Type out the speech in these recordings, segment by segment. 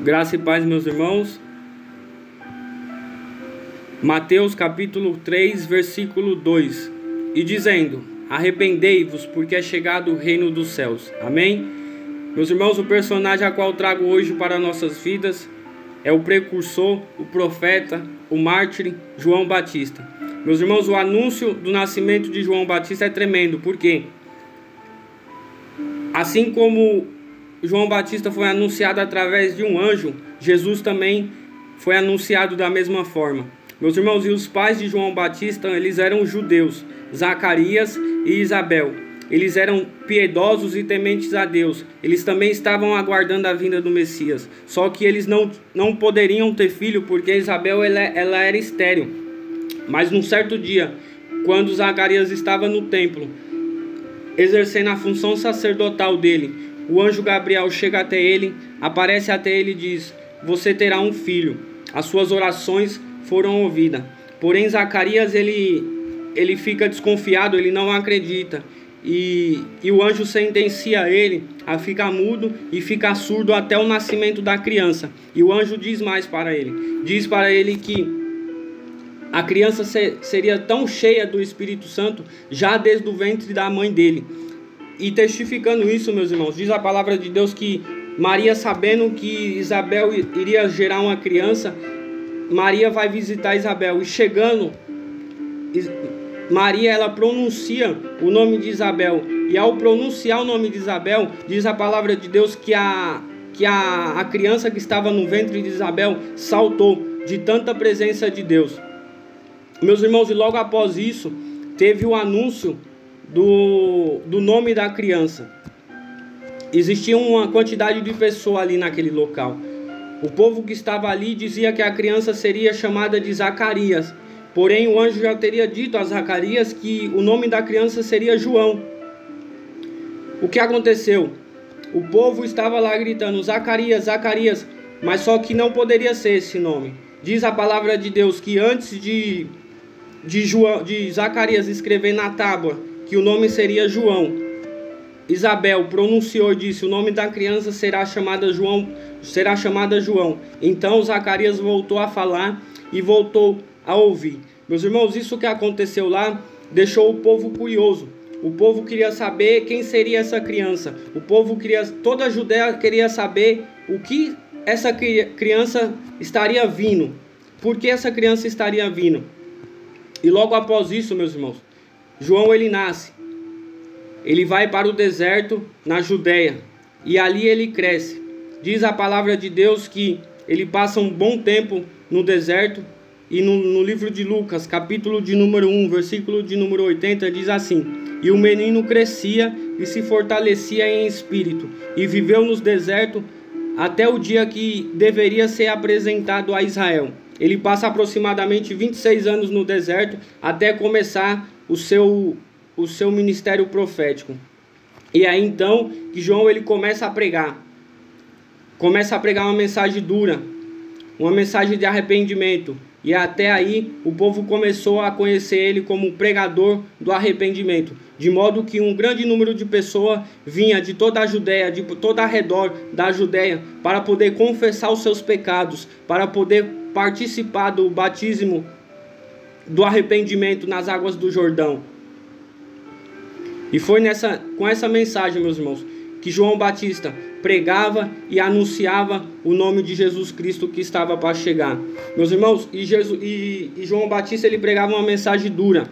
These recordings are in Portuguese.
Graça e paz, meus irmãos. Mateus capítulo 3, versículo 2. E dizendo: Arrependei-vos, porque é chegado o reino dos céus. Amém? Meus irmãos, o personagem a qual trago hoje para nossas vidas é o precursor, o profeta, o mártir João Batista. Meus irmãos, o anúncio do nascimento de João Batista é tremendo, porque assim como João Batista foi anunciado através de um anjo, Jesus também foi anunciado da mesma forma. Meus irmãos, e os pais de João Batista, eles eram judeus, Zacarias e Isabel. Eles eram piedosos e tementes a Deus. Eles também estavam aguardando a vinda do Messias. Só que eles não, não poderiam ter filho porque Isabel ela, ela era estéril. Mas num certo dia, quando Zacarias estava no templo, exercendo a função sacerdotal dele, o anjo Gabriel chega até ele, aparece até ele e diz: Você terá um filho. As suas orações foram ouvidas. Porém, Zacarias ele, ele fica desconfiado, ele não acredita. E, e o anjo sentencia ele a ficar mudo e ficar surdo até o nascimento da criança. E o anjo diz mais para ele: diz para ele que a criança seria tão cheia do Espírito Santo já desde o ventre da mãe dele e testificando isso, meus irmãos, diz a palavra de Deus que Maria, sabendo que Isabel iria gerar uma criança, Maria vai visitar Isabel. E chegando, Maria ela pronuncia o nome de Isabel. E ao pronunciar o nome de Isabel, diz a palavra de Deus que a, que a, a criança que estava no ventre de Isabel saltou de tanta presença de Deus. Meus irmãos, e logo após isso, teve o anúncio do, do nome da criança. Existia uma quantidade de pessoas ali naquele local. O povo que estava ali dizia que a criança seria chamada de Zacarias. Porém, o anjo já teria dito a Zacarias que o nome da criança seria João. O que aconteceu? O povo estava lá gritando: Zacarias, Zacarias, mas só que não poderia ser esse nome. Diz a palavra de Deus que antes de, de, João, de Zacarias escrever na tábua que o nome seria João. Isabel pronunciou e disse: "O nome da criança será chamada João, será chamada João". Então Zacarias voltou a falar e voltou a ouvir. Meus irmãos, isso que aconteceu lá deixou o povo curioso. O povo queria saber quem seria essa criança. O povo queria, toda a Judéia queria saber o que essa criança estaria vindo. Por que essa criança estaria vindo? E logo após isso, meus irmãos, João ele nasce. Ele vai para o deserto na Judéia e ali ele cresce. Diz a palavra de Deus que ele passa um bom tempo no deserto e no, no, livro de Lucas, capítulo de número 1, versículo de número 80, diz assim: E o menino crescia e se fortalecia em espírito, e viveu nos desertos até o dia que deveria ser apresentado a Israel. Ele passa aproximadamente 26 anos no deserto até começar o seu, o seu ministério profético. E aí então que João ele começa a pregar. Começa a pregar uma mensagem dura, uma mensagem de arrependimento. E até aí o povo começou a conhecer ele como pregador do arrependimento, de modo que um grande número de pessoas vinha de toda a Judéia, de toda a redor da Judéia, para poder confessar os seus pecados, para poder participar do batismo do arrependimento nas águas do Jordão. E foi nessa, com essa mensagem, meus irmãos, que João Batista pregava e anunciava o nome de Jesus Cristo que estava para chegar. Meus irmãos, e, Jesus, e, e João Batista ele pregava uma mensagem dura.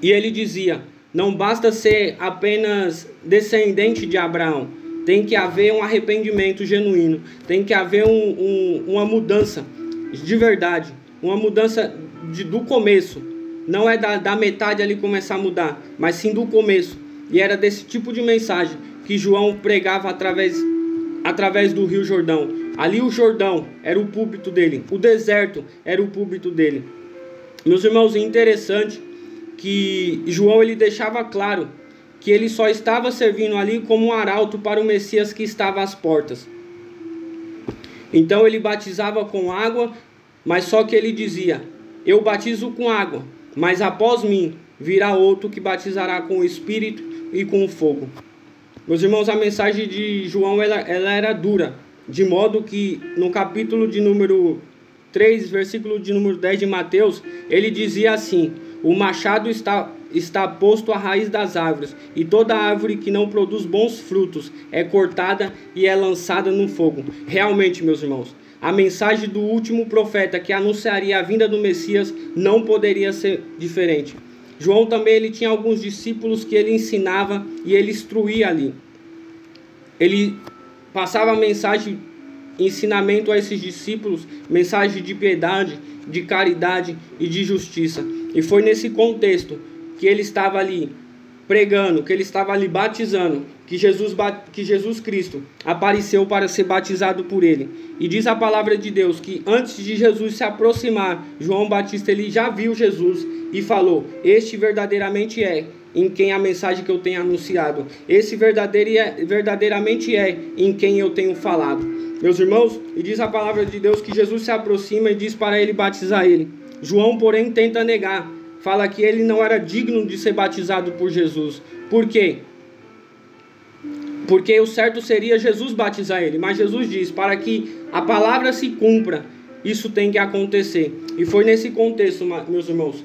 E ele dizia: não basta ser apenas descendente de Abraão, tem que haver um arrependimento genuíno, tem que haver um, um, uma mudança de verdade, uma mudança de, do começo. Não é da, da metade ali começar a mudar, mas sim do começo. E era desse tipo de mensagem que João pregava através, através do Rio Jordão. Ali o Jordão era o púlpito dele, o deserto era o púlpito dele. Meus irmãos, é interessante que João ele deixava claro que ele só estava servindo ali como um arauto para o Messias que estava às portas. Então ele batizava com água, mas só que ele dizia: eu batizo com água, mas após mim virá outro que batizará com o Espírito e com o fogo. Meus irmãos, a mensagem de João ela, ela era dura, de modo que no capítulo de número 3, versículo de número 10 de Mateus, ele dizia assim: O machado está, está posto à raiz das árvores, e toda árvore que não produz bons frutos é cortada e é lançada no fogo. Realmente, meus irmãos, a mensagem do último profeta que anunciaria a vinda do Messias não poderia ser diferente. João também ele tinha alguns discípulos que ele ensinava e ele instruía ali. Ele passava mensagem, ensinamento a esses discípulos, mensagem de piedade, de caridade e de justiça. E foi nesse contexto que ele estava ali pregando, que ele estava ali batizando, que Jesus, que Jesus Cristo apareceu para ser batizado por ele. E diz a palavra de Deus que antes de Jesus se aproximar, João Batista ele já viu Jesus e falou: Este verdadeiramente é em quem a mensagem que eu tenho anunciado. Esse verdadeiramente é em quem eu tenho falado. Meus irmãos, e diz a palavra de Deus que Jesus se aproxima e diz para ele batizar ele. João, porém, tenta negar. Fala que ele não era digno de ser batizado por Jesus. Por quê? Porque o certo seria Jesus batizar ele. Mas Jesus diz: para que a palavra se cumpra, isso tem que acontecer. E foi nesse contexto, meus irmãos,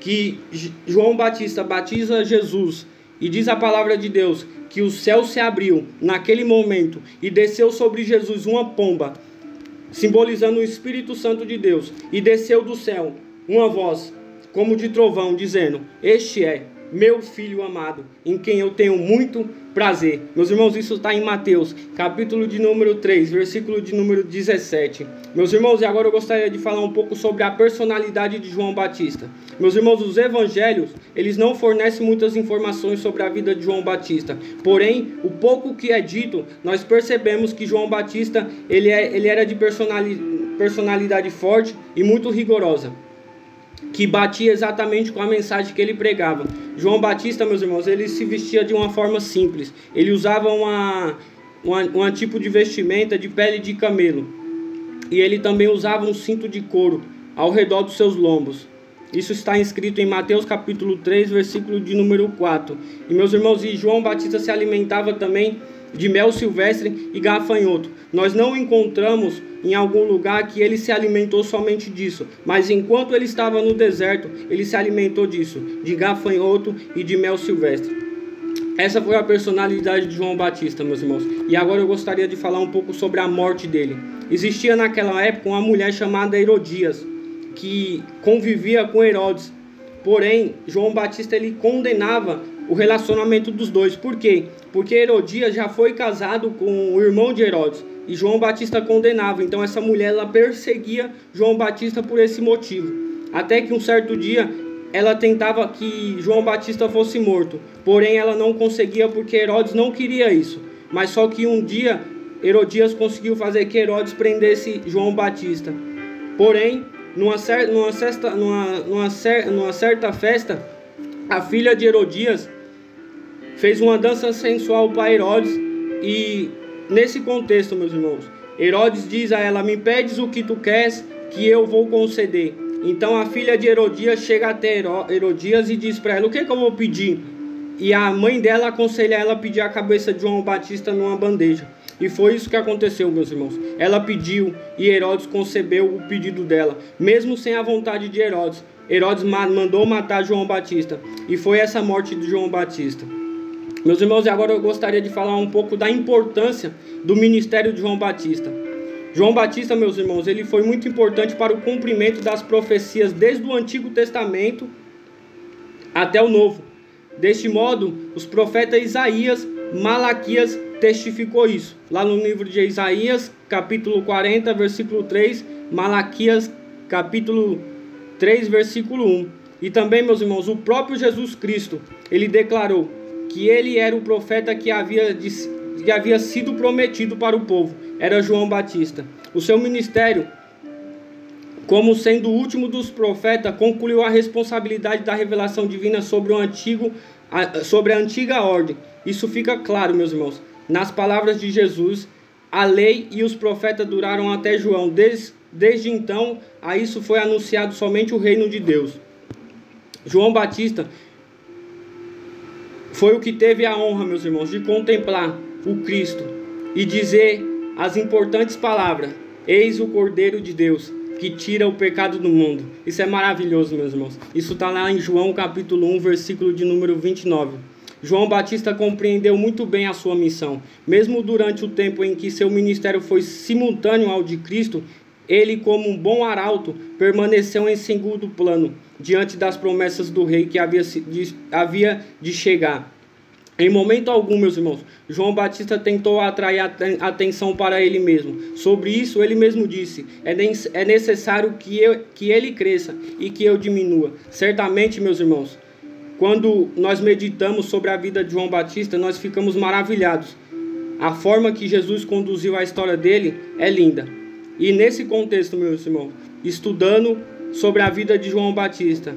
que João Batista batiza Jesus e diz a palavra de Deus que o céu se abriu naquele momento e desceu sobre Jesus uma pomba, simbolizando o Espírito Santo de Deus, e desceu do céu uma voz como de trovão, dizendo: Este é meu filho amado, em quem eu tenho muito prazer. Meus irmãos, isso está em Mateus, capítulo de número 3, versículo de número 17. Meus irmãos, e agora eu gostaria de falar um pouco sobre a personalidade de João Batista. Meus irmãos, os evangelhos, eles não fornecem muitas informações sobre a vida de João Batista. Porém, o pouco que é dito, nós percebemos que João Batista, ele, é, ele era de personalidade forte e muito rigorosa que batia exatamente com a mensagem que ele pregava. João Batista, meus irmãos, ele se vestia de uma forma simples. Ele usava uma, uma, um tipo de vestimenta de pele de camelo. E ele também usava um cinto de couro ao redor dos seus lombos. Isso está escrito em Mateus capítulo 3, versículo de número 4. E meus irmãos, e João Batista se alimentava também de mel silvestre e gafanhoto. Nós não encontramos em algum lugar que ele se alimentou somente disso, mas enquanto ele estava no deserto, ele se alimentou disso, de gafanhoto e de mel silvestre. Essa foi a personalidade de João Batista, meus irmãos. E agora eu gostaria de falar um pouco sobre a morte dele. Existia naquela época uma mulher chamada Herodias, que convivia com Herodes. Porém, João Batista ele condenava o relacionamento dos dois. Por quê? Porque Herodias já foi casado com o irmão de Herodes e João Batista condenava. Então essa mulher ela perseguia João Batista por esse motivo. Até que um certo dia ela tentava que João Batista fosse morto, porém ela não conseguia porque Herodes não queria isso. Mas só que um dia Herodias conseguiu fazer que Herodes prendesse João Batista. Porém, numa, cer numa, certa, numa, numa, cer numa certa festa, a filha de Herodias fez uma dança sensual para Herodes e nesse contexto, meus irmãos, Herodes diz a ela: "Me pedes o que tu queres, que eu vou conceder". Então a filha de Herodias chega até Herodias e diz para ela: "O que, é que eu vou pedir?" E a mãe dela aconselha ela a pedir a cabeça de João Batista numa bandeja. E foi isso que aconteceu, meus irmãos. Ela pediu e Herodes concebeu o pedido dela, mesmo sem a vontade de Herodes. Herodes mandou matar João Batista. E foi essa morte de João Batista. Meus irmãos, e agora eu gostaria de falar um pouco da importância do ministério de João Batista. João Batista, meus irmãos, ele foi muito importante para o cumprimento das profecias desde o Antigo Testamento até o Novo. Deste modo, os profetas Isaías, Malaquias testificou isso. Lá no livro de Isaías, capítulo 40, versículo 3, Malaquias, capítulo 3, versículo 1. E também, meus irmãos, o próprio Jesus Cristo, ele declarou que ele era o profeta que havia, que havia sido prometido para o povo. Era João Batista. O seu ministério, como sendo o último dos profetas, concluiu a responsabilidade da revelação divina sobre o antigo sobre a antiga ordem. Isso fica claro, meus irmãos. Nas palavras de Jesus, a lei e os profetas duraram até João. Desde, desde então, a isso foi anunciado somente o reino de Deus. João Batista foi o que teve a honra, meus irmãos, de contemplar o Cristo e dizer as importantes palavras: Eis o Cordeiro de Deus que tira o pecado do mundo. Isso é maravilhoso, meus irmãos. Isso está lá em João capítulo 1, versículo de número 29. João Batista compreendeu muito bem a sua missão. Mesmo durante o tempo em que seu ministério foi simultâneo ao de Cristo, ele, como um bom arauto, permaneceu em segundo plano, diante das promessas do rei que havia de, havia de chegar. Em momento algum, meus irmãos, João Batista tentou atrair a atenção para ele mesmo. Sobre isso, ele mesmo disse: é, é necessário que, eu, que ele cresça e que eu diminua. Certamente, meus irmãos, quando nós meditamos sobre a vida de João Batista, nós ficamos maravilhados. A forma que Jesus conduziu a história dele é linda. E nesse contexto, meus irmãos, estudando sobre a vida de João Batista,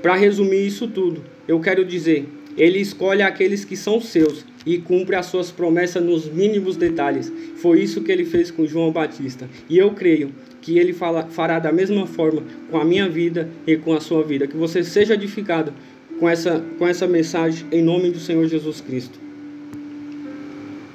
para resumir isso tudo, eu quero dizer: ele escolhe aqueles que são seus e cumpre as suas promessas nos mínimos detalhes. Foi isso que ele fez com João Batista. E eu creio que ele fala, fará da mesma forma com a minha vida e com a sua vida. Que você seja edificado com essa, com essa mensagem em nome do Senhor Jesus Cristo.